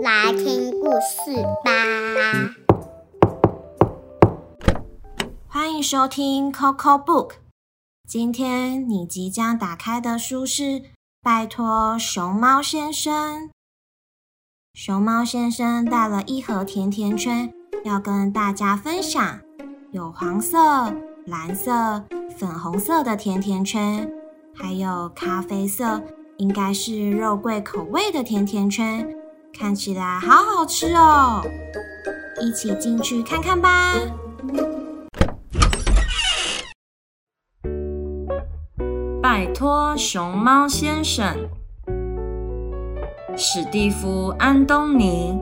来听故事吧。欢迎收听 Coco Book，今天你即将打开的书是《拜托熊猫先生》。熊猫先生带了一盒甜甜圈，要跟大家分享。有黄色、蓝色、粉红色的甜甜圈，还有咖啡色，应该是肉桂口味的甜甜圈，看起来好好吃哦！一起进去看看吧。拜托，熊猫先生，史蒂夫·安东尼。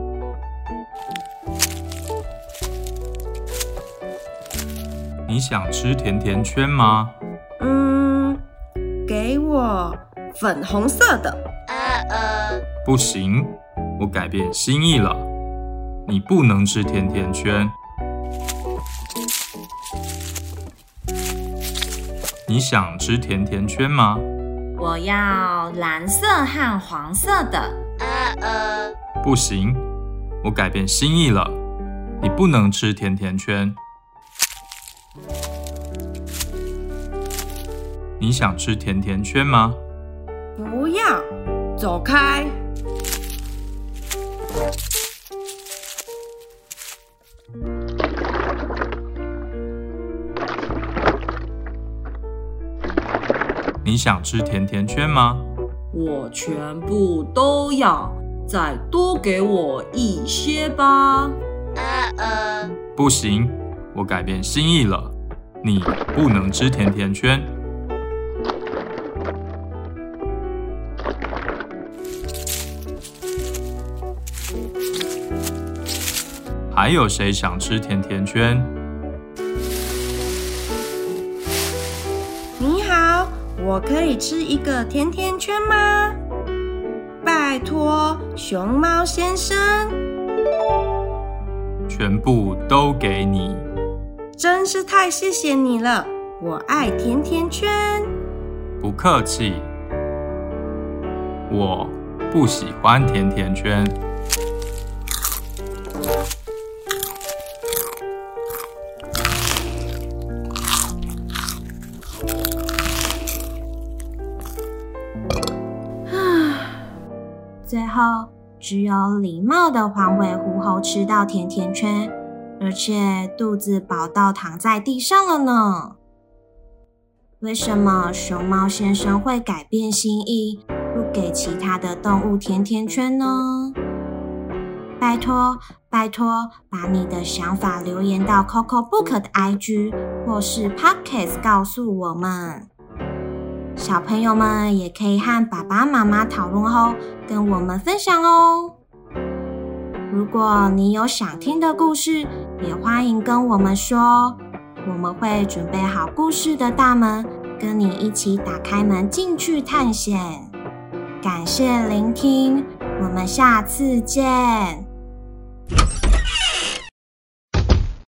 你想吃甜甜圈吗？嗯，给我粉红色的。呃呃，不行，我改变心意了。你不能吃甜甜圈。你想吃甜甜圈吗？我要蓝色和黄色的。呃呃，不行，我改变心意了。你不能吃甜甜圈。你想吃甜甜圈吗？不要，走开！你想吃甜甜圈吗？我全部都要，再多给我一些吧。呃呃，不行，我改变心意了，你不能吃甜甜圈。还有谁想吃甜甜圈？我可以吃一个甜甜圈吗？拜托，熊猫先生。全部都给你。真是太谢谢你了，我爱甜甜圈。不客气。我不喜欢甜甜圈。最后，只有礼貌的黄尾狐猴吃到甜甜圈，而且肚子饱到躺在地上了呢。为什么熊猫先生会改变心意，不给其他的动物甜甜圈呢？拜托，拜托，把你的想法留言到 Coco Book 的 IG 或是 Podcast 告诉我们。小朋友们也可以和爸爸妈妈讨论后跟我们分享哦。如果你有想听的故事，也欢迎跟我们说，我们会准备好故事的大门，跟你一起打开门进去探险。感谢聆听，我们下次见。